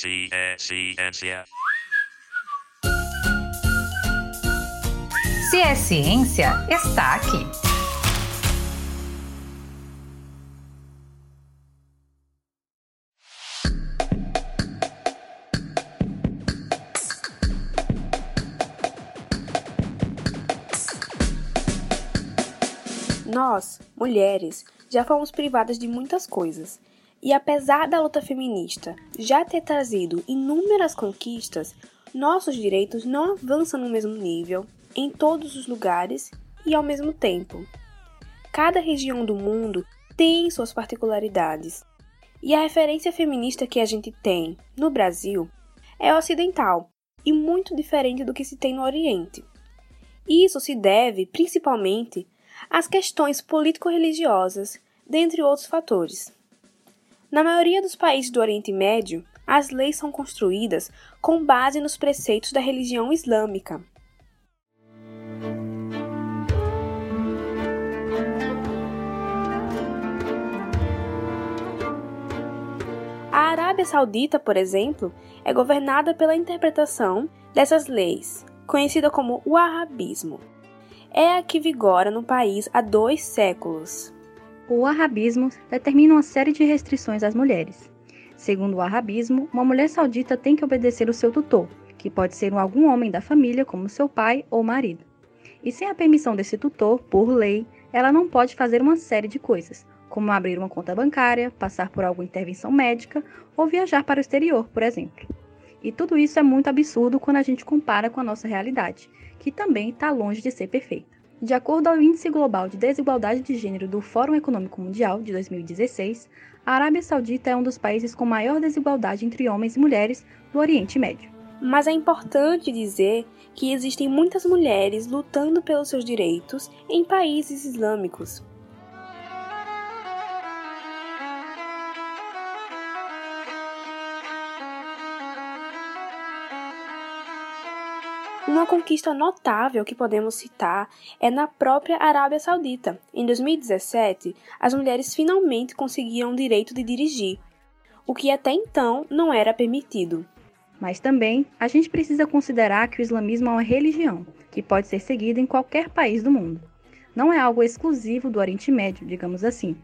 Se é ciência. Se é ciência, está aqui. Nós, mulheres, já fomos privadas de muitas coisas. E apesar da luta feminista já ter trazido inúmeras conquistas, nossos direitos não avançam no mesmo nível em todos os lugares e ao mesmo tempo. Cada região do mundo tem suas particularidades. E a referência feminista que a gente tem no Brasil é ocidental e muito diferente do que se tem no Oriente. Isso se deve principalmente às questões político-religiosas, dentre outros fatores. Na maioria dos países do Oriente Médio, as leis são construídas com base nos preceitos da religião islâmica. A Arábia Saudita, por exemplo, é governada pela interpretação dessas leis, conhecida como o Arabismo. É a que vigora no país há dois séculos. O arabismo determina uma série de restrições às mulheres. Segundo o arabismo, uma mulher saudita tem que obedecer o seu tutor, que pode ser algum homem da família, como seu pai ou marido. E sem a permissão desse tutor, por lei, ela não pode fazer uma série de coisas, como abrir uma conta bancária, passar por alguma intervenção médica ou viajar para o exterior, por exemplo. E tudo isso é muito absurdo quando a gente compara com a nossa realidade, que também está longe de ser perfeita. De acordo ao Índice Global de Desigualdade de Gênero do Fórum Econômico Mundial de 2016, a Arábia Saudita é um dos países com maior desigualdade entre homens e mulheres do Oriente Médio. Mas é importante dizer que existem muitas mulheres lutando pelos seus direitos em países islâmicos. Uma conquista notável que podemos citar é na própria Arábia Saudita. Em 2017, as mulheres finalmente conseguiam o direito de dirigir, o que até então não era permitido. Mas também a gente precisa considerar que o islamismo é uma religião que pode ser seguida em qualquer país do mundo. Não é algo exclusivo do Oriente Médio, digamos assim.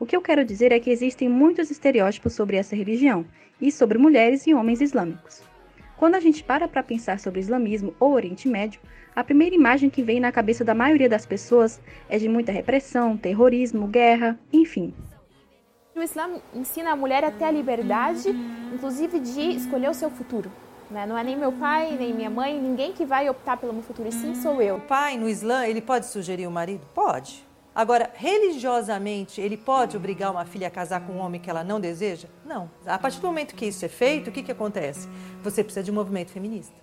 O que eu quero dizer é que existem muitos estereótipos sobre essa religião e sobre mulheres e homens islâmicos. Quando a gente para para pensar sobre islamismo ou Oriente Médio, a primeira imagem que vem na cabeça da maioria das pessoas é de muita repressão, terrorismo, guerra, enfim. O Islã ensina a mulher a ter a liberdade, inclusive de escolher o seu futuro. Né? Não é nem meu pai, nem minha mãe, ninguém que vai optar pelo meu futuro, e sim sou eu. O pai, no Islã, ele pode sugerir o marido? Pode. Agora, religiosamente, ele pode obrigar uma filha a casar com um homem que ela não deseja? Não. A partir do momento que isso é feito, o que, que acontece? Você precisa de um movimento feminista.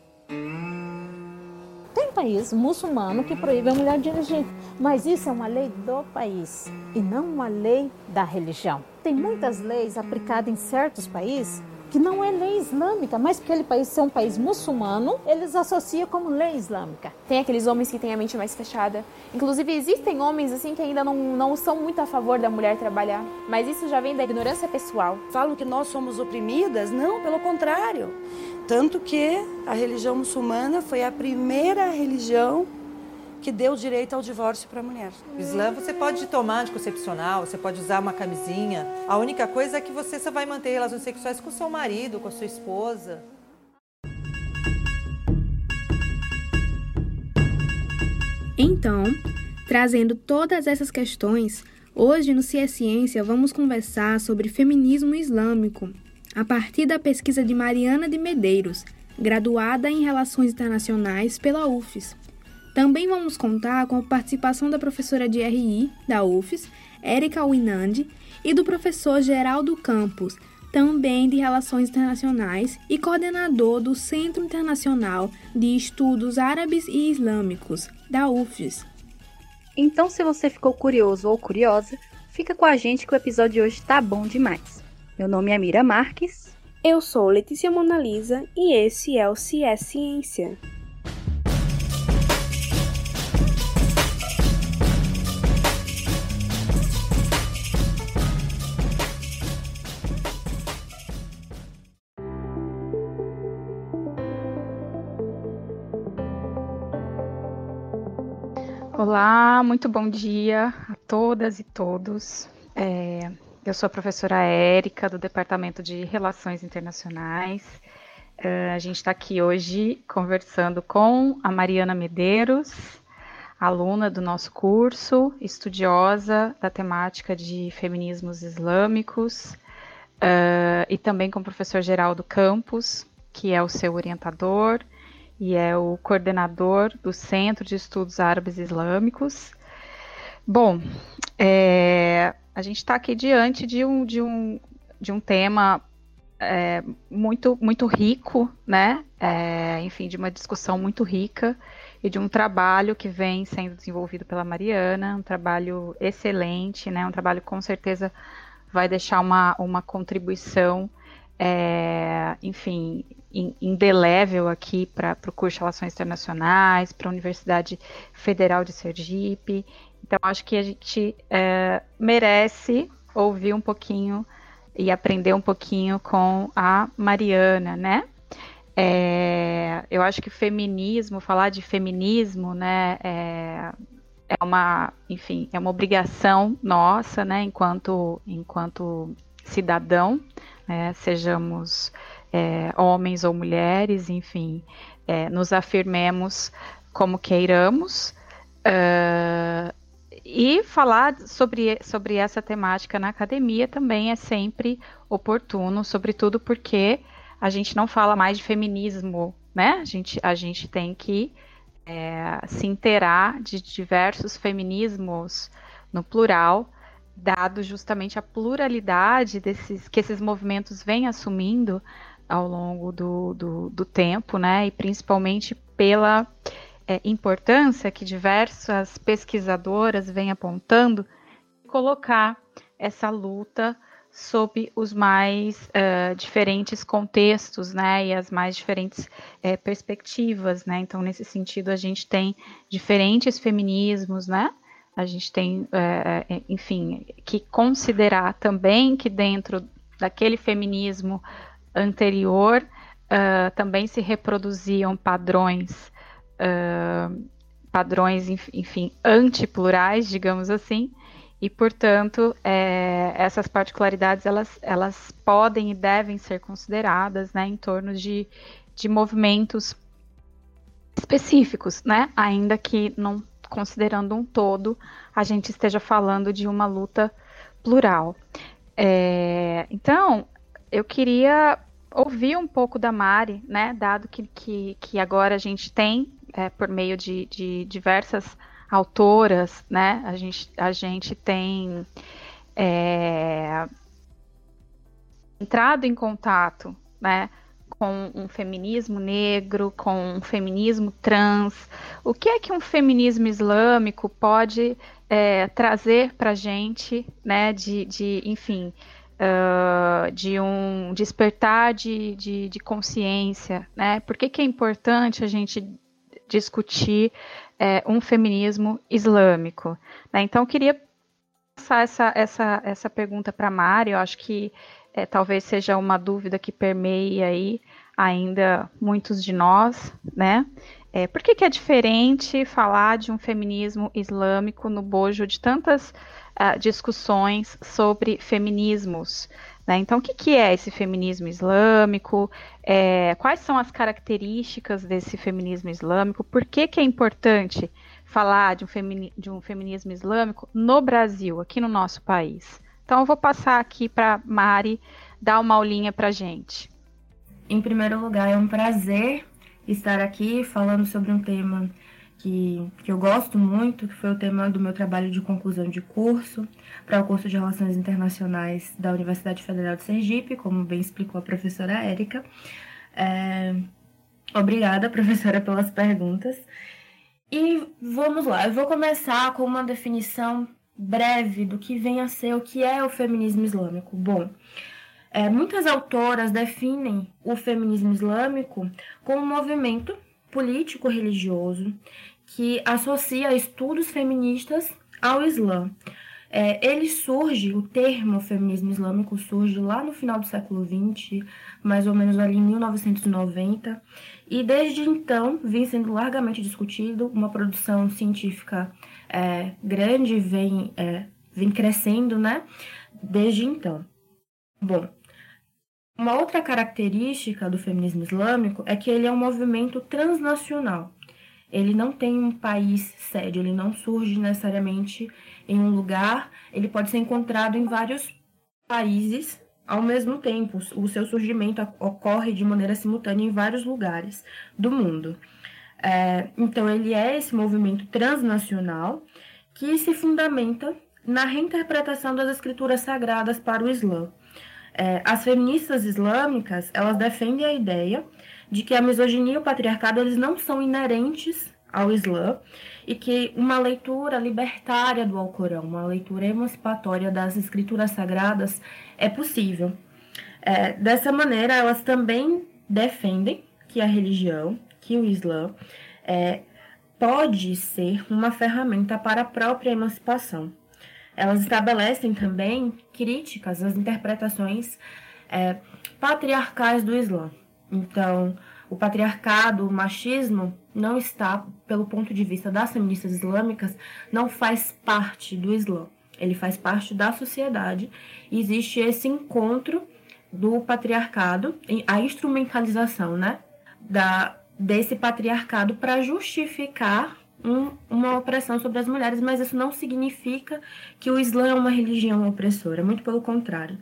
Tem país muçulmano que proíbe a mulher dirigir, mas isso é uma lei do país e não uma lei da religião. Tem muitas leis aplicadas em certos países que não é lei islâmica, mas porque aquele país ser um país muçulmano, eles associam como lei islâmica. Tem aqueles homens que têm a mente mais fechada. Inclusive, existem homens assim que ainda não, não são muito a favor da mulher trabalhar, mas isso já vem da ignorância pessoal. Falam que nós somos oprimidas? Não, pelo contrário. Tanto que a religião muçulmana foi a primeira religião que deu direito ao divórcio para a mulher. No Islã você pode tomar anticoncepcional, você pode usar uma camisinha. A única coisa é que você só vai manter relações sexuais com seu marido, com a sua esposa. Então, trazendo todas essas questões, hoje no Cia Ciência vamos conversar sobre feminismo islâmico, a partir da pesquisa de Mariana de Medeiros, graduada em Relações Internacionais pela UFES. Também vamos contar com a participação da professora de RI da UFES, Érica Winandi, e do professor Geraldo Campos, também de Relações Internacionais e coordenador do Centro Internacional de Estudos Árabes e Islâmicos, da UFES. Então, se você ficou curioso ou curiosa, fica com a gente que o episódio de hoje tá bom demais. Meu nome é Mira Marques. Eu sou Letícia Monalisa e esse é o CS Ciência. Olá, muito bom dia a todas e todos. É, eu sou a professora Érica, do Departamento de Relações Internacionais. É, a gente está aqui hoje conversando com a Mariana Medeiros, aluna do nosso curso, estudiosa da temática de feminismos islâmicos, uh, e também com o professor Geraldo Campos, que é o seu orientador e é o coordenador do Centro de Estudos Árabes Islâmicos. Bom, é, a gente está aqui diante de um, de um, de um tema é, muito, muito rico, né? É, enfim, de uma discussão muito rica e de um trabalho que vem sendo desenvolvido pela Mariana, um trabalho excelente, né? Um trabalho que com certeza vai deixar uma, uma contribuição, é, enfim, indelével aqui para o curso de Relações Internacionais, para a Universidade Federal de Sergipe. Então, acho que a gente é, merece ouvir um pouquinho e aprender um pouquinho com a Mariana, né? É, eu acho que feminismo, falar de feminismo, né, é, é, uma, enfim, é uma obrigação nossa, né, enquanto, enquanto cidadão, né, sejamos é, homens ou mulheres, enfim, é, nos afirmemos como queiramos. Uh, e falar sobre, sobre essa temática na academia também é sempre oportuno, sobretudo porque a gente não fala mais de feminismo, né? A gente, a gente tem que é, se inteirar de diversos feminismos no plural, dado justamente a pluralidade desses que esses movimentos vêm assumindo ao longo do, do, do tempo, né? E principalmente pela é, importância que diversas pesquisadoras vêm apontando, colocar essa luta sob os mais uh, diferentes contextos, né, e as mais diferentes uh, perspectivas, né. Então, nesse sentido, a gente tem diferentes feminismos, né. A gente tem, uh, enfim, que considerar também que dentro daquele feminismo anterior também se reproduziam padrões uh, padrões, enfim, antiplurais, digamos assim, e, portanto, é, essas particularidades elas, elas podem e devem ser consideradas né, em torno de, de movimentos específicos, né? Ainda que não considerando um todo, a gente esteja falando de uma luta plural. É, então, eu queria ouvir um pouco da Mari, né? Dado que, que, que agora a gente tem é, por meio de, de, diversas autoras, né? A gente, a gente tem é, entrado em contato, né? Com um feminismo negro, com um feminismo trans. O que é que um feminismo islâmico pode é, trazer para a gente, né? De, de enfim, Uh, de um despertar de, de, de, consciência, né? Por que, que é importante a gente discutir é, um feminismo islâmico. Né? Então, eu queria passar essa, essa, essa pergunta para a Mari, eu acho que é, talvez seja uma dúvida que permeie aí ainda muitos de nós, né? É, por que, que é diferente falar de um feminismo islâmico no bojo de tantas uh, discussões sobre feminismos? Né? Então, o que, que, é esse feminismo islâmico? É, quais são as características desse feminismo islâmico? Por que, que é importante falar de um, femini de um feminismo islâmico no Brasil, aqui no nosso país? Então, eu vou passar aqui para Mari dar uma aulinha para gente. Em primeiro lugar, é um prazer estar aqui falando sobre um tema que, que eu gosto muito, que foi o tema do meu trabalho de conclusão de curso para o curso de Relações Internacionais da Universidade Federal de Sergipe, como bem explicou a professora Érica. É... Obrigada, professora, pelas perguntas. E vamos lá, eu vou começar com uma definição breve do que vem a ser o que é o feminismo islâmico. Bom, é, muitas autoras definem o feminismo islâmico como um movimento político-religioso que associa estudos feministas ao Islã. É, ele surge, o termo feminismo islâmico surge lá no final do século XX, mais ou menos ali em 1990, e desde então vem sendo largamente discutido, uma produção científica é, grande vem, é, vem crescendo, né? Desde então. Bom, uma outra característica do feminismo islâmico é que ele é um movimento transnacional. Ele não tem um país sede, ele não surge necessariamente em um lugar, ele pode ser encontrado em vários países ao mesmo tempo. O seu surgimento ocorre de maneira simultânea em vários lugares do mundo. É, então, ele é esse movimento transnacional que se fundamenta na reinterpretação das escrituras sagradas para o Islã. É, as feministas islâmicas elas defendem a ideia de que a misoginia e o patriarcado eles não são inerentes ao Islã e que uma leitura libertária do Alcorão, uma leitura emancipatória das escrituras sagradas é possível. É, dessa maneira, elas também defendem que a religião, que o Islã, é, pode ser uma ferramenta para a própria emancipação. Elas estabelecem também críticas às interpretações é, patriarcais do Islã. Então, o patriarcado, o machismo, não está, pelo ponto de vista das feministas islâmicas, não faz parte do Islã. Ele faz parte da sociedade. E existe esse encontro do patriarcado, a instrumentalização, né, da, desse patriarcado para justificar um, uma opressão sobre as mulheres, mas isso não significa que o Islã é uma religião opressora, muito pelo contrário.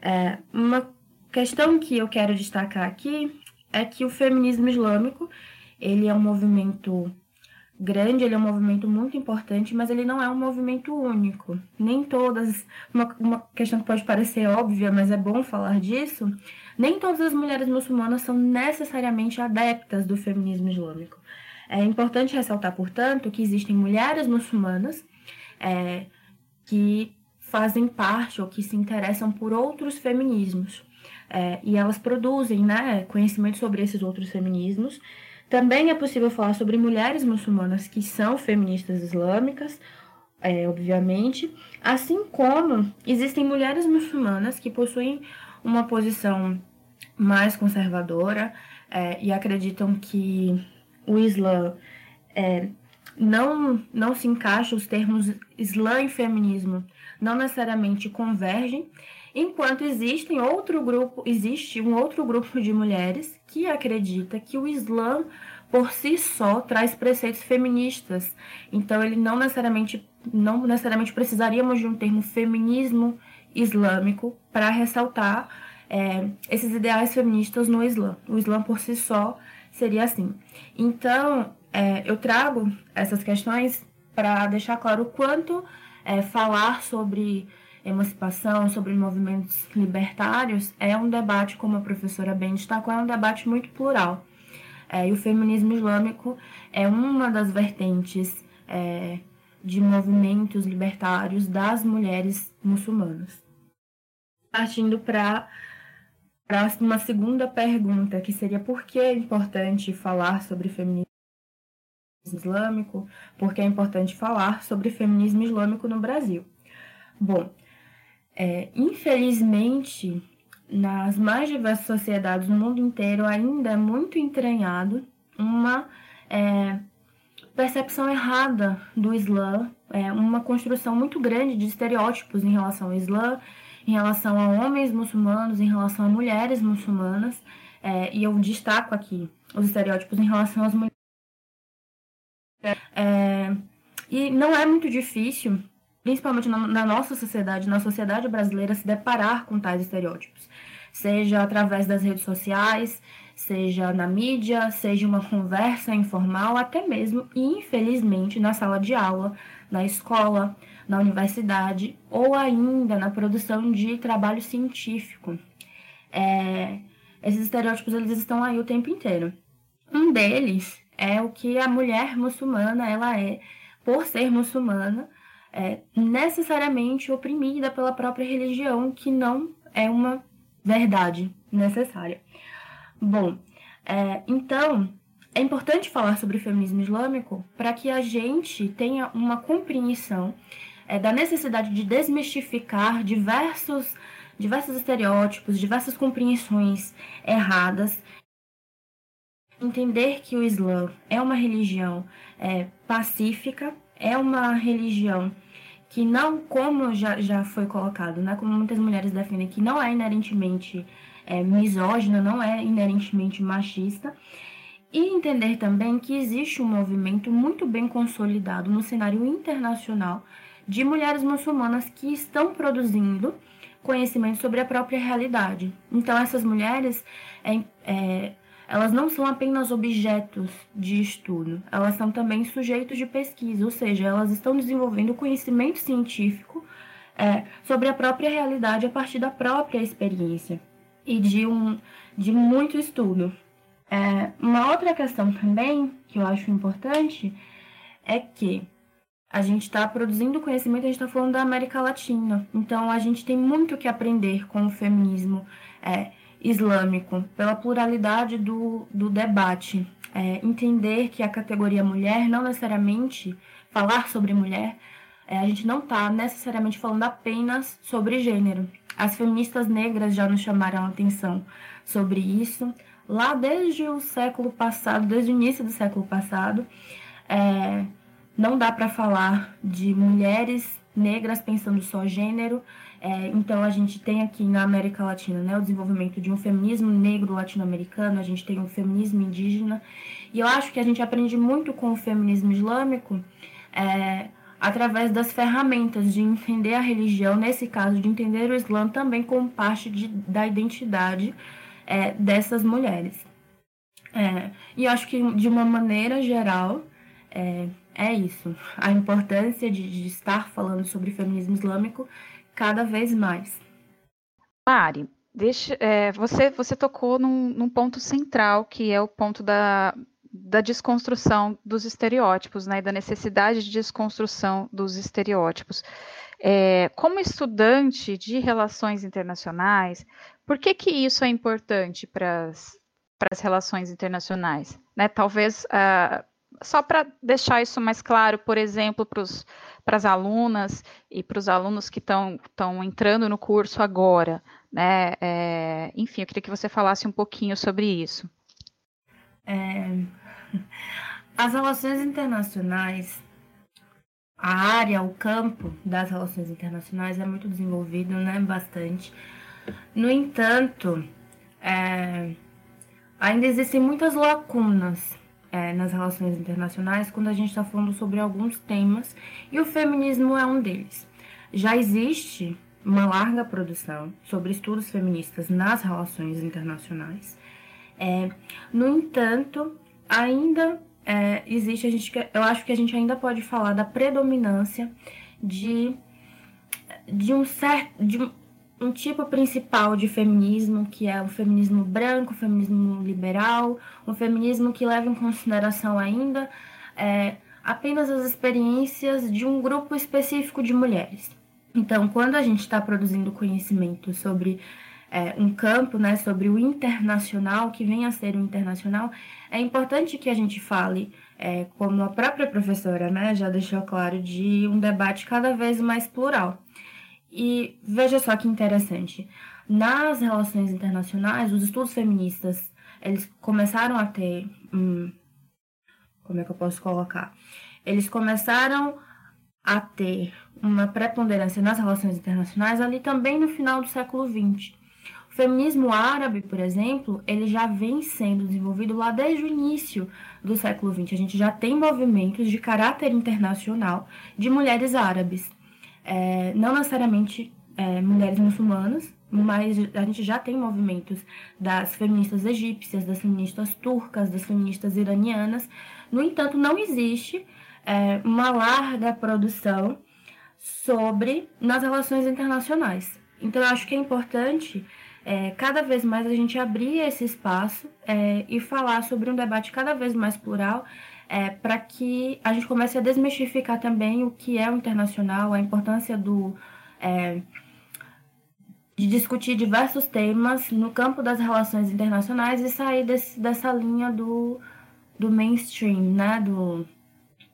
É, uma questão que eu quero destacar aqui é que o feminismo islâmico ele é um movimento grande, ele é um movimento muito importante, mas ele não é um movimento único. Nem todas, uma, uma questão que pode parecer óbvia, mas é bom falar disso, nem todas as mulheres muçulmanas são necessariamente adeptas do feminismo islâmico. É importante ressaltar, portanto, que existem mulheres muçulmanas é, que fazem parte ou que se interessam por outros feminismos. É, e elas produzem né, conhecimento sobre esses outros feminismos. Também é possível falar sobre mulheres muçulmanas que são feministas islâmicas, é, obviamente, assim como existem mulheres muçulmanas que possuem uma posição mais conservadora é, e acreditam que o Islã é, não, não se encaixa, os termos Islã e feminismo não necessariamente convergem, enquanto existem outro grupo, existe um outro grupo de mulheres que acredita que o Islã por si só traz preceitos feministas. Então ele não necessariamente não necessariamente precisaríamos de um termo feminismo islâmico para ressaltar é, esses ideais feministas no Islã. O Islã por si só seria assim. Então é, eu trago essas questões para deixar claro o quanto é, falar sobre emancipação, sobre movimentos libertários, é um debate, como a professora bem destacou, é um debate muito plural. É, e o feminismo islâmico é uma das vertentes é, de movimentos libertários das mulheres muçulmanas. Partindo para uma segunda pergunta, que seria por que é importante falar sobre feminismo islâmico, por que é importante falar sobre feminismo islâmico no Brasil. Bom, é, infelizmente, nas mais diversas sociedades no mundo inteiro, ainda é muito entranhado uma é, percepção errada do Islã, é, uma construção muito grande de estereótipos em relação ao Islã, em relação a homens muçulmanos, em relação a mulheres muçulmanas, é, e eu destaco aqui os estereótipos em relação às mulheres. É, e não é muito difícil principalmente na, na nossa sociedade, na sociedade brasileira, se deparar com tais estereótipos, seja através das redes sociais, seja na mídia, seja uma conversa informal, até mesmo, infelizmente, na sala de aula, na escola, na universidade ou ainda na produção de trabalho científico. É, esses estereótipos eles estão aí o tempo inteiro. Um deles é o que a mulher muçulmana ela é, por ser muçulmana, é, necessariamente oprimida pela própria religião, que não é uma verdade necessária. Bom, é, então é importante falar sobre o feminismo islâmico para que a gente tenha uma compreensão é, da necessidade de desmistificar diversos, diversos estereótipos, diversas compreensões erradas. Entender que o Islã é uma religião é, pacífica, é uma religião que não, como já, já foi colocado, né, como muitas mulheres defendem, que não é inerentemente é, misógina, não é inerentemente machista, e entender também que existe um movimento muito bem consolidado no cenário internacional de mulheres muçulmanas que estão produzindo conhecimento sobre a própria realidade. Então, essas mulheres, é, é, elas não são apenas objetos de estudo, elas são também sujeitos de pesquisa, ou seja, elas estão desenvolvendo conhecimento científico é, sobre a própria realidade a partir da própria experiência e de, um, de muito estudo. É, uma outra questão também que eu acho importante é que a gente está produzindo conhecimento, a gente está falando da América Latina. Então, a gente tem muito que aprender com o feminismo é, islâmico, pela pluralidade do, do debate. É, entender que a categoria mulher, não necessariamente falar sobre mulher, é, a gente não está necessariamente falando apenas sobre gênero. As feministas negras já nos chamaram a atenção sobre isso lá desde o século passado, desde o início do século passado. É, não dá para falar de mulheres negras pensando só gênero. É, então a gente tem aqui na América Latina né, o desenvolvimento de um feminismo negro latino-americano, a gente tem um feminismo indígena, e eu acho que a gente aprende muito com o feminismo islâmico é, através das ferramentas de entender a religião, nesse caso de entender o Islã também como parte de, da identidade é, dessas mulheres. É, e eu acho que, de uma maneira geral, é, isso. A importância de, de, estar falando sobre feminismo islâmico cada vez mais. Mari, deixa, é, você, você tocou num, num, ponto central, que é o ponto da, da desconstrução dos estereótipos, né, da necessidade de desconstrução dos estereótipos. É, como estudante de relações internacionais, por que, que isso é importante para as relações internacionais? Né? Talvez uh, só para deixar isso mais claro, por exemplo, para as alunas e para os alunos que estão entrando no curso agora. Né? É, enfim, eu queria que você falasse um pouquinho sobre isso. É, as relações internacionais a área, o campo das relações internacionais é muito desenvolvido, né? Bastante. No entanto, é, ainda existem muitas lacunas é, nas relações internacionais quando a gente está falando sobre alguns temas e o feminismo é um deles. Já existe uma larga produção sobre estudos feministas nas relações internacionais. É, no entanto, ainda é, existe, a gente, eu acho que a gente ainda pode falar da predominância de, de um certo. De um, tipo principal de feminismo, que é o feminismo branco, o feminismo liberal, um feminismo que leva em consideração ainda é, apenas as experiências de um grupo específico de mulheres. Então, quando a gente está produzindo conhecimento sobre é, um campo né, sobre o internacional, que vem a ser o internacional, é importante que a gente fale, é, como a própria professora né, já deixou claro, de um debate cada vez mais plural. E veja só que interessante, nas relações internacionais, os estudos feministas, eles começaram a ter, hum, como é que eu posso colocar? Eles começaram a ter uma preponderância nas relações internacionais ali também no final do século XX feminismo árabe, por exemplo, ele já vem sendo desenvolvido lá desde o início do século XX. A gente já tem movimentos de caráter internacional de mulheres árabes. É, não necessariamente é, mulheres muçulmanas, mas a gente já tem movimentos das feministas egípcias, das feministas turcas, das feministas iranianas. No entanto, não existe é, uma larga produção sobre nas relações internacionais. Então, eu acho que é importante é, cada vez mais a gente abrir esse espaço é, e falar sobre um debate cada vez mais plural, é, para que a gente comece a desmistificar também o que é o internacional, a importância do é, de discutir diversos temas no campo das relações internacionais e sair desse, dessa linha do, do mainstream, né? Do,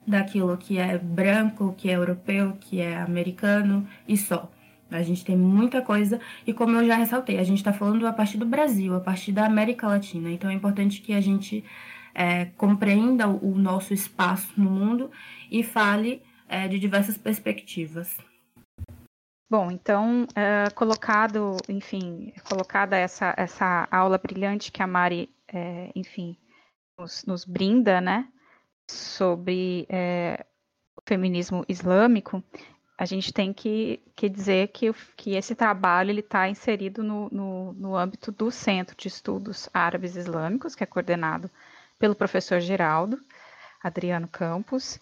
daquilo que é branco, que é europeu, que é americano e só. A gente tem muita coisa, e como eu já ressaltei, a gente está falando a partir do Brasil, a partir da América Latina. Então é importante que a gente é, compreenda o nosso espaço no mundo e fale é, de diversas perspectivas. Bom, então, é, colocado, enfim, colocada essa, essa aula brilhante que a Mari, é, enfim, nos, nos, brinda, né, sobre é, o feminismo islâmico, a gente tem que, que dizer que, que esse trabalho está inserido no, no, no, âmbito do Centro de Estudos Árabes Islâmicos, que é coordenado pelo professor Geraldo Adriano Campos,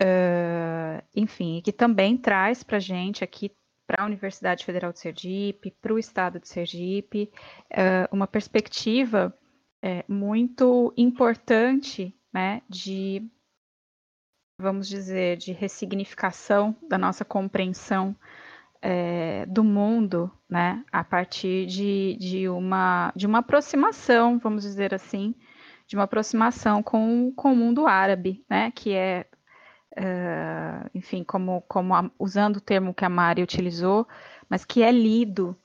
uh, enfim, que também traz para a gente aqui, para a Universidade Federal de Sergipe, para o Estado de Sergipe, uh, uma perspectiva uh, muito importante né, de vamos dizer, de ressignificação da nossa compreensão é, do mundo, né, a partir de, de, uma, de uma aproximação, vamos dizer assim, de uma aproximação com, com o mundo árabe, né, que é, uh, enfim, como, como a, usando o termo que a Mari utilizou, mas que é lido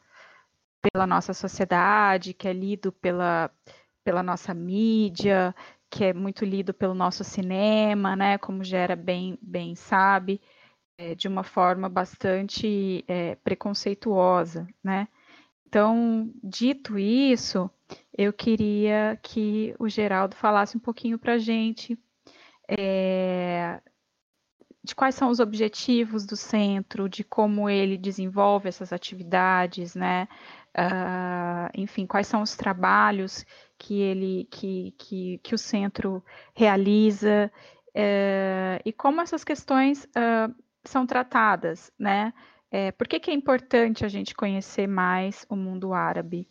pela nossa sociedade, que é lido pela, pela nossa mídia, que é muito lido pelo nosso cinema, né, como Gera bem, bem sabe, é, de uma forma bastante é, preconceituosa, né. Então, dito isso, eu queria que o Geraldo falasse um pouquinho para a gente é, de quais são os objetivos do centro, de como ele desenvolve essas atividades, né? Uh, enfim, quais são os trabalhos que ele que, que, que o centro realiza é, e como essas questões uh, são tratadas, né? É, por que, que é importante a gente conhecer mais o mundo árabe?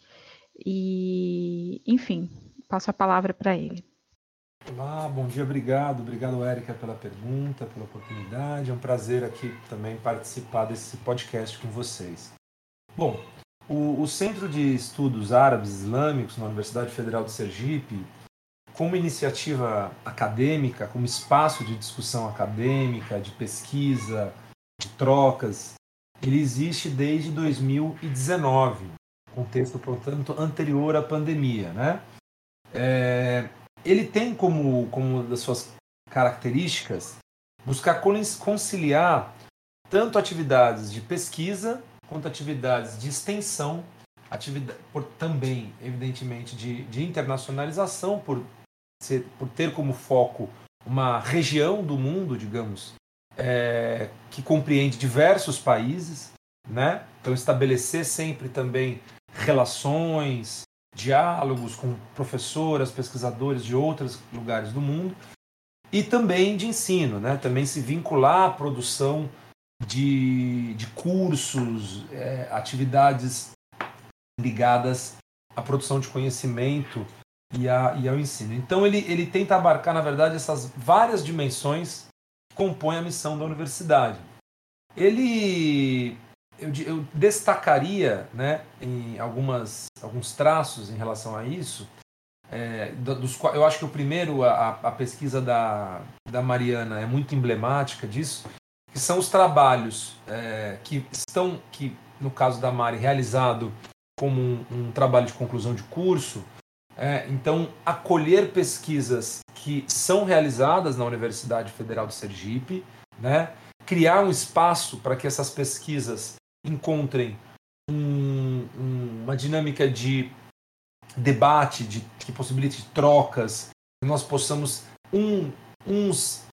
E, enfim, passo a palavra para ele. Olá, bom dia, obrigado. Obrigado, Érica, pela pergunta, pela oportunidade. É um prazer aqui também participar desse podcast com vocês. Bom, o, o Centro de Estudos Árabes Islâmicos na Universidade Federal de Sergipe, como iniciativa acadêmica, como espaço de discussão acadêmica, de pesquisa, de trocas, ele existe desde 2019, contexto, portanto, anterior à pandemia. Né? É, ele tem como, como das suas características buscar conciliar tanto atividades de pesquisa quanto atividades de extensão, atividade, por, também, evidentemente, de, de internacionalização, por, ser, por ter como foco uma região do mundo, digamos, é, que compreende diversos países, né? Então estabelecer sempre também relações, diálogos com professoras, pesquisadores de outros lugares do mundo e também de ensino, né? Também se vincular à produção de, de cursos, é, atividades ligadas à produção de conhecimento e, a, e ao ensino. Então ele, ele tenta abarcar, na verdade, essas várias dimensões que compõem a missão da universidade. Ele eu, eu destacaria né, em algumas, alguns traços em relação a isso. É, dos, eu acho que o primeiro, a, a pesquisa da, da Mariana é muito emblemática disso, que são os trabalhos é, que estão, que no caso da Mari, realizado como um, um trabalho de conclusão de curso. É, então, acolher pesquisas que são realizadas na Universidade Federal de Sergipe, né? criar um espaço para que essas pesquisas encontrem um, um, uma dinâmica de debate, de, que possibilite trocas, que nós possamos um, uns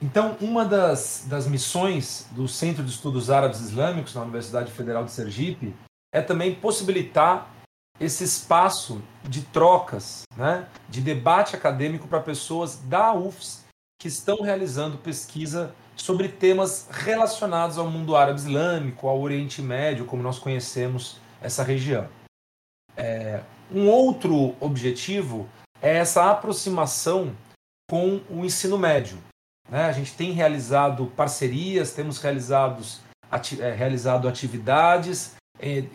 então, uma das, das missões do Centro de Estudos Árabes Islâmicos na Universidade Federal de Sergipe é também possibilitar esse espaço de trocas, né, de debate acadêmico para pessoas da UFS que estão realizando pesquisa sobre temas relacionados ao mundo árabe islâmico, ao Oriente Médio, como nós conhecemos essa região. É, um outro objetivo é essa aproximação com o ensino médio. Né? A gente tem realizado parcerias, temos ati é, realizado atividades,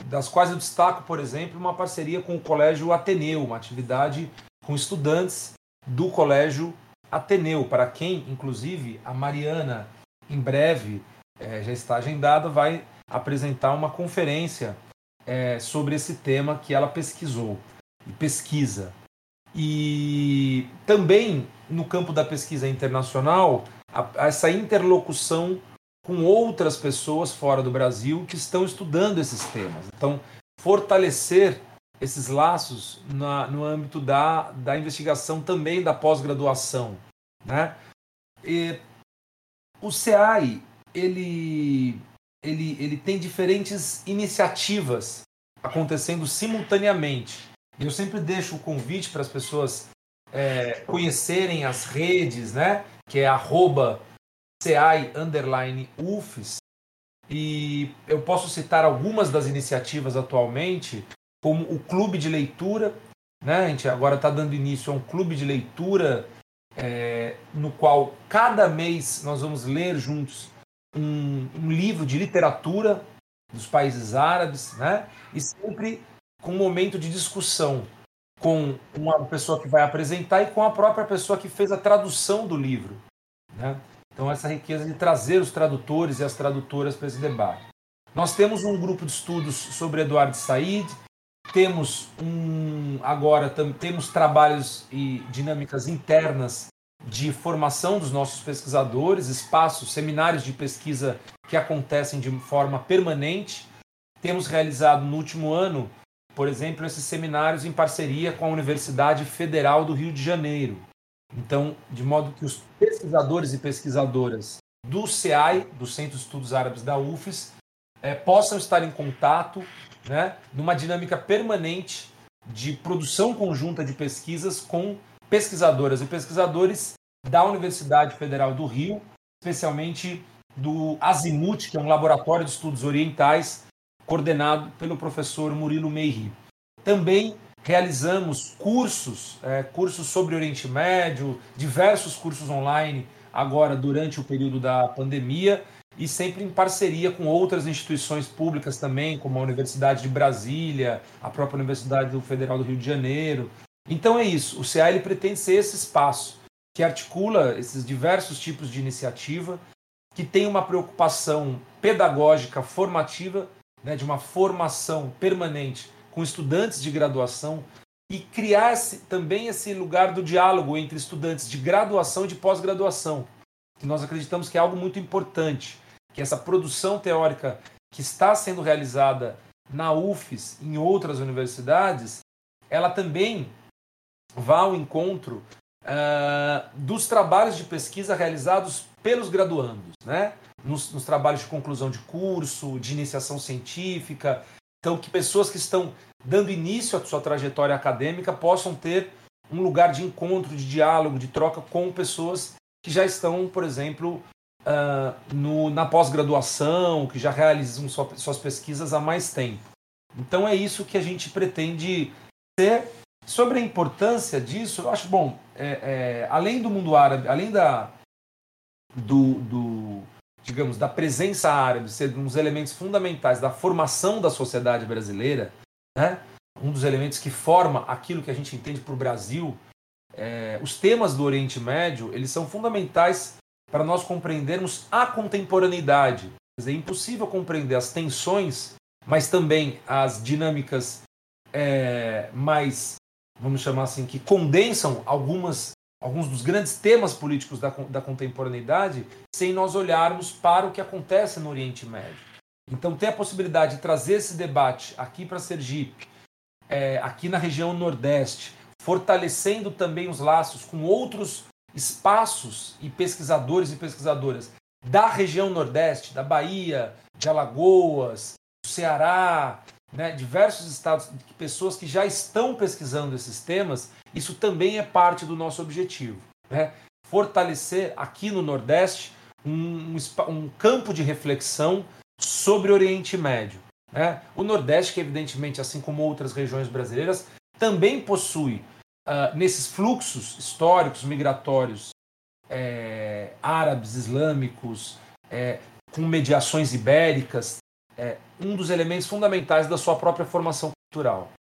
das quais eu destaco, por exemplo, uma parceria com o Colégio Ateneu, uma atividade com estudantes do Colégio Ateneu, para quem, inclusive, a Mariana, em breve, é, já está agendada, vai apresentar uma conferência é, sobre esse tema que ela pesquisou e pesquisa. E também no campo da pesquisa internacional, a, essa interlocução com outras pessoas fora do Brasil que estão estudando esses temas. Então, fortalecer esses laços na, no âmbito da, da investigação também da pós-graduação. Né? E o CEAI ele, ele, ele tem diferentes iniciativas acontecendo simultaneamente. Eu sempre deixo o convite para as pessoas é, conhecerem as redes, né? que é arroba CEAI underline UFES. E eu posso citar algumas das iniciativas atualmente, como o Clube de Leitura. Né? A gente agora está dando início a um clube de leitura é, no qual cada mês nós vamos ler juntos um, um, livro de literatura dos países árabes, né? e sempre com um momento de discussão com uma pessoa que vai apresentar e com a própria pessoa que fez a tradução do livro. Né? Então, essa riqueza de trazer os tradutores e as tradutoras para esse debate. Nós temos um grupo de estudos sobre Eduardo Said, temos um agora temos trabalhos e dinâmicas internas de formação dos nossos pesquisadores, espaços, seminários de pesquisa que acontecem de forma permanente. Temos realizado no último ano, por exemplo, esses seminários em parceria com a Universidade Federal do Rio de Janeiro. Então, de modo que os pesquisadores e pesquisadoras do CEAI, do Centro de Estudos Árabes da UFES, é, possam estar em contato, né, numa dinâmica permanente de produção conjunta de pesquisas com pesquisadoras e pesquisadores da Universidade Federal do Rio, especialmente do Azimuth, que é um laboratório de estudos orientais coordenado pelo professor Murilo Meiri. Também realizamos cursos, é, cursos sobre Oriente Médio, diversos cursos online agora durante o período da pandemia e sempre em parceria com outras instituições públicas também, como a Universidade de Brasília, a própria Universidade Federal do Rio de Janeiro. Então é isso, o CA ele pretende ser esse espaço que articula esses diversos tipos de iniciativa, que tem uma preocupação pedagógica formativa, né, de uma formação permanente com estudantes de graduação e criar também esse lugar do diálogo entre estudantes de graduação e de pós-graduação, que nós acreditamos que é algo muito importante, que essa produção teórica que está sendo realizada na UFES, em outras universidades, ela também vá ao encontro uh, dos trabalhos de pesquisa realizados pelos graduandos, né? Nos, nos, trabalhos de conclusão de curso, de iniciação científica, então, que pessoas que estão dando início à sua trajetória acadêmica possam ter um lugar de encontro, de diálogo, de troca com pessoas que já estão, por exemplo, uh, no, na pós-graduação, que já realizam sua, suas pesquisas há mais tempo. Então, é isso que a gente pretende ser. Sobre a importância disso, eu acho bom, é, é, além do mundo árabe, além da, do, do, digamos, da presença árabe ser um dos elementos fundamentais da formação da sociedade brasileira, né? um dos elementos que forma aquilo que a gente entende o Brasil, é, os temas do Oriente Médio eles são fundamentais para nós compreendermos a contemporaneidade. Quer dizer, é impossível compreender as tensões, mas também as dinâmicas é, mais, vamos chamar assim, que condensam algumas alguns dos grandes temas políticos da, da contemporaneidade sem nós olharmos para o que acontece no Oriente Médio. Então, ter a possibilidade de trazer esse debate aqui para Sergipe, é, aqui na região Nordeste, fortalecendo também os laços com outros espaços e pesquisadores e pesquisadoras da região Nordeste, da Bahia, de Alagoas, do Ceará, né, diversos estados, pessoas que já estão pesquisando esses temas, isso também é parte do nosso objetivo. Né? Fortalecer aqui no Nordeste um, um campo de reflexão sobre o Oriente Médio. Né? O Nordeste, que evidentemente, assim como outras regiões brasileiras, também possui, uh, nesses fluxos históricos migratórios é, árabes, islâmicos, é, com mediações ibéricas, é um dos elementos fundamentais da sua própria formação cultural.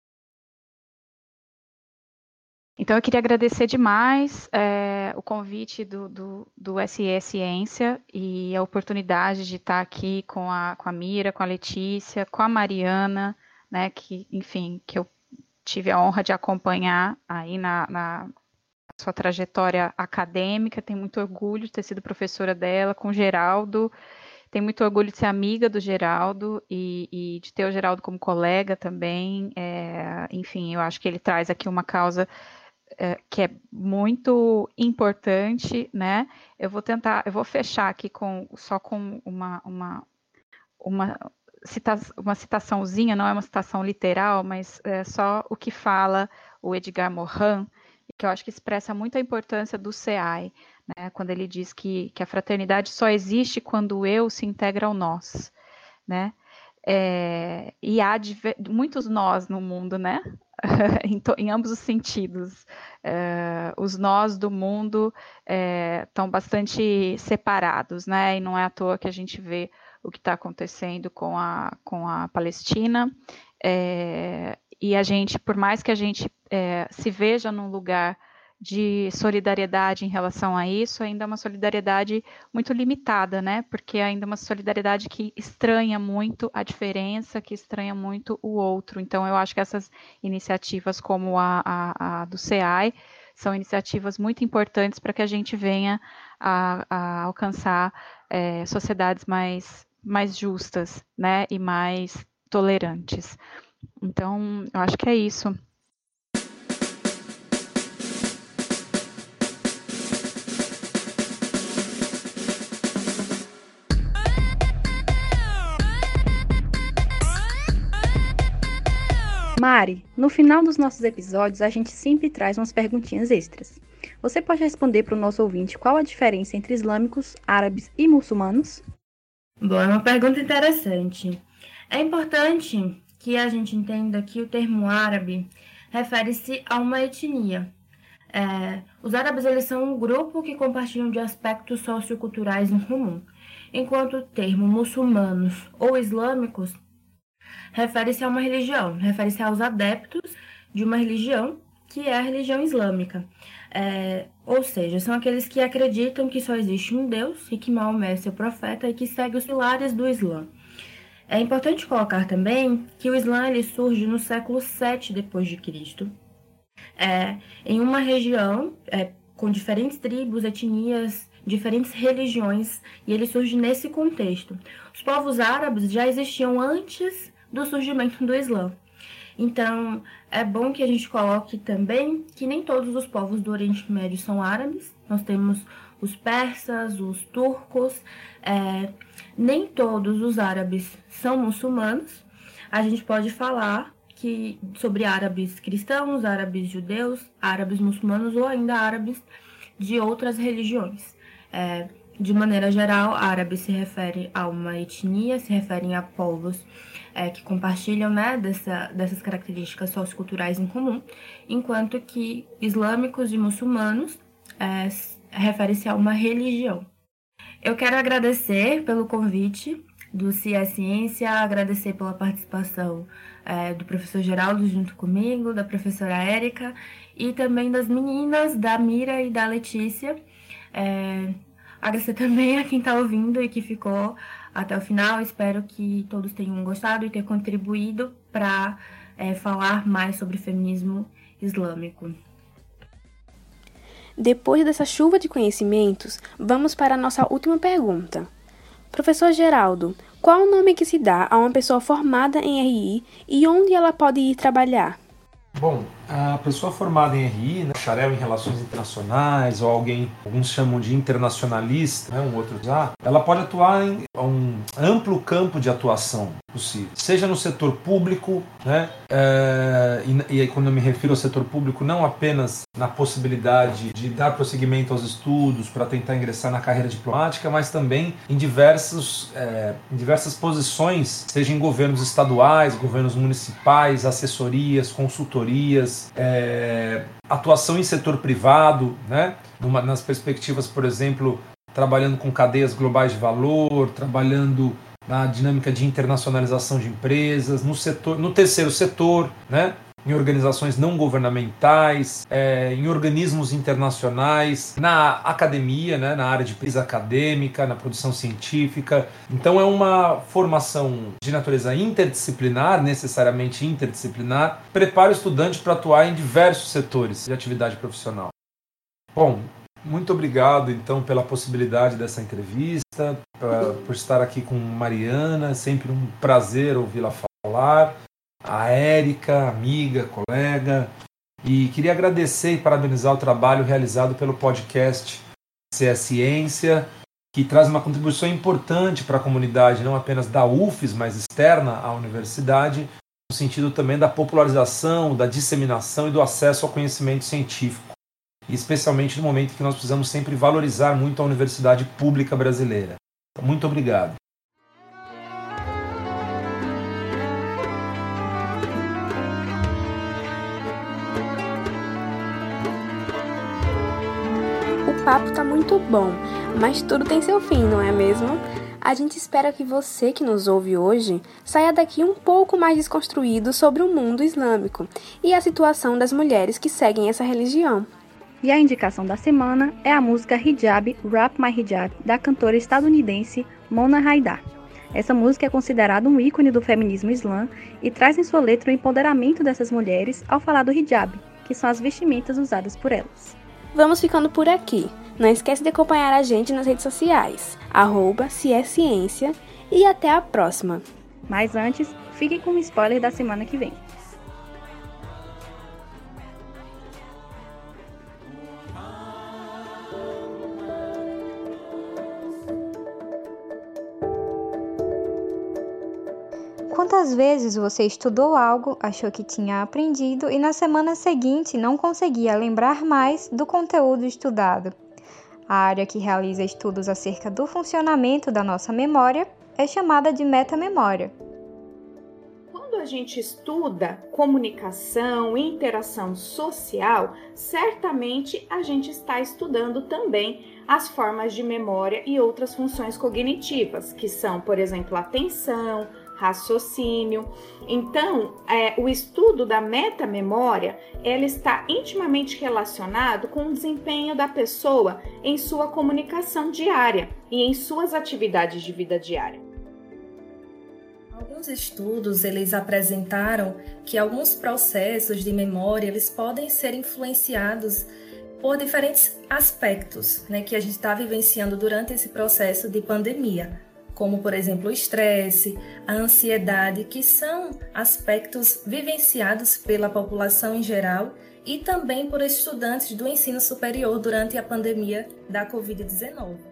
Então, eu queria agradecer demais é, o convite do, do, do SE Ciência e a oportunidade de estar aqui com a, com a Mira, com a Letícia, com a Mariana, né, que, enfim, que eu tive a honra de acompanhar aí na, na sua trajetória acadêmica, tenho muito orgulho de ter sido professora dela, com o Geraldo, tenho muito orgulho de ser amiga do Geraldo e, e de ter o Geraldo como colega também. É, enfim, eu acho que ele traz aqui uma causa é, que é muito importante, né? Eu vou tentar, eu vou fechar aqui com só com uma, uma, uma, cita, uma citaçãozinha, não é uma citação literal, mas é só o que fala o Edgar Morin, que eu acho que expressa muito a importância do CEAI, né? Quando ele diz que, que a fraternidade só existe quando o eu se integra ao nós, né? É, e há muitos nós no mundo, né? em, em, ambos os sentidos. É, os nós do mundo estão é, bastante separados, né? E não é à toa que a gente vê o que está acontecendo com a, com a Palestina. É, e a gente, por mais que a gente é, se veja num lugar de solidariedade em relação a isso ainda é uma solidariedade muito limitada, né? Porque é ainda é uma solidariedade que estranha muito a diferença, que estranha muito o outro. Então, eu acho que essas iniciativas, como a, a, a do CEAI, são iniciativas muito importantes para que a gente venha a, a alcançar é, sociedades mais, mais justas, né? E mais tolerantes. Então, eu acho que é isso. Mari, no final dos nossos episódios a gente sempre traz umas perguntinhas extras. Você pode responder para o nosso ouvinte qual a diferença entre islâmicos, árabes e muçulmanos? Bom, é uma pergunta interessante. É importante que a gente entenda que o termo árabe refere-se a uma etnia. É, os árabes eles são um grupo que compartilham de aspectos socioculturais em comum, enquanto o termo muçulmanos ou islâmicos refere-se a uma religião, refere-se aos adeptos de uma religião que é a religião islâmica. É, ou seja, são aqueles que acreditam que só existe um Deus e que Maomé é seu profeta e que segue os pilares do Islã. É importante colocar também que o Islã ele surge no século 7 depois de Cristo, é, em uma região é, com diferentes tribos, etnias, diferentes religiões, e ele surge nesse contexto. Os povos árabes já existiam antes do surgimento do Islã. Então, é bom que a gente coloque também que nem todos os povos do Oriente Médio são árabes. Nós temos os persas, os turcos, é, nem todos os árabes são muçulmanos. A gente pode falar que sobre árabes cristãos, árabes judeus, árabes muçulmanos ou ainda árabes de outras religiões. É, de maneira geral, árabe se refere a uma etnia, se referem a povos é, que compartilham né, dessa, dessas características socioculturais em comum, enquanto que islâmicos e muçulmanos é, refere-se a uma religião. Eu quero agradecer pelo convite do CIA Ciência, agradecer pela participação é, do professor Geraldo junto comigo, da professora Érica e também das meninas, da Mira e da Letícia. É, agradecer também a quem está ouvindo e que ficou até o final. Espero que todos tenham gostado e ter contribuído para é, falar mais sobre feminismo islâmico. Depois dessa chuva de conhecimentos, vamos para a nossa última pergunta. Professor Geraldo, qual o nome que se dá a uma pessoa formada em RI e onde ela pode ir trabalhar? Bom, a pessoa formada em RI, né, bacharel em relações internacionais, ou alguém, alguns chamam de internacionalista, né, um outro já, ela pode atuar em um amplo campo de atuação possível, seja no setor público, né, é, e, e quando eu me refiro ao setor público, não apenas na possibilidade de dar prosseguimento aos estudos para tentar ingressar na carreira diplomática, mas também em, diversos, é, em diversas posições, seja em governos estaduais, governos municipais, assessorias, consultorias, é, atuação em setor privado, né? Numa, nas perspectivas, por exemplo, trabalhando com cadeias globais de valor, trabalhando na dinâmica de internacionalização de empresas, no setor, no terceiro setor, né? Em organizações não governamentais, é, em organismos internacionais, na academia, né, na área de pesquisa acadêmica, na produção científica. Então é uma formação de natureza interdisciplinar, necessariamente interdisciplinar, prepara o estudante para atuar em diversos setores de atividade profissional. Bom, muito obrigado então pela possibilidade dessa entrevista, por estar aqui com Mariana, sempre um prazer ouvi-la falar a Érica, amiga, colega, e queria agradecer e parabenizar o trabalho realizado pelo podcast Se é Ciência, que traz uma contribuição importante para a comunidade, não apenas da UFES, mas externa à universidade, no sentido também da popularização, da disseminação e do acesso ao conhecimento científico, especialmente no momento que nós precisamos sempre valorizar muito a universidade pública brasileira. Então, muito obrigado. Papo tá muito bom, mas tudo tem seu fim, não é mesmo? A gente espera que você que nos ouve hoje saia daqui um pouco mais desconstruído sobre o mundo islâmico e a situação das mulheres que seguem essa religião. E a indicação da semana é a música Hijab, Rap My Hijab, da cantora estadunidense Mona Haidar. Essa música é considerada um ícone do feminismo islã e traz em sua letra o empoderamento dessas mulheres ao falar do hijab, que são as vestimentas usadas por elas. Vamos ficando por aqui. Não esquece de acompanhar a gente nas redes sociais, arroba se é ciência, e até a próxima. Mas antes, fique com um spoiler da semana que vem. Quantas vezes você estudou algo, achou que tinha aprendido e na semana seguinte não conseguia lembrar mais do conteúdo estudado? A área que realiza estudos acerca do funcionamento da nossa memória é chamada de metamemória. Quando a gente estuda comunicação e interação social, certamente a gente está estudando também as formas de memória e outras funções cognitivas, que são, por exemplo, atenção, raciocínio. Então, é, o estudo da metamemória, ela está intimamente relacionado com o desempenho da pessoa em sua comunicação diária e em suas atividades de vida diária. Alguns estudos eles apresentaram que alguns processos de memória eles podem ser influenciados por diferentes aspectos, né, que a gente está vivenciando durante esse processo de pandemia como por exemplo o estresse, a ansiedade, que são aspectos vivenciados pela população em geral e também por estudantes do ensino superior durante a pandemia da Covid-19.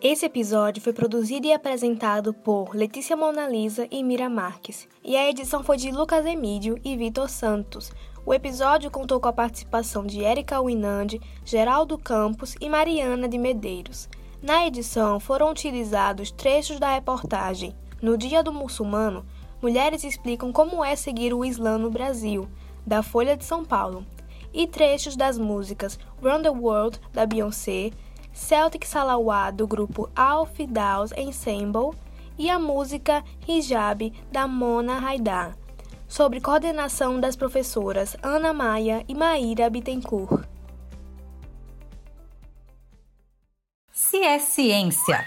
Esse episódio foi produzido e apresentado por Letícia Monalisa e Mira Marques, e a edição foi de Lucas Emídio e Vitor Santos. O episódio contou com a participação de Érica Winandi, Geraldo Campos e Mariana de Medeiros. Na edição foram utilizados trechos da reportagem No Dia do Muçulmano, mulheres explicam como é seguir o Islã no Brasil, da Folha de São Paulo, e trechos das músicas Run the World, da Beyoncé, Celtic Salawat do grupo Alf Dawes Ensemble e a música Hijab da Mona Haidar, sobre coordenação das professoras Ana Maia e Maíra Bittencourt. Se é ciência,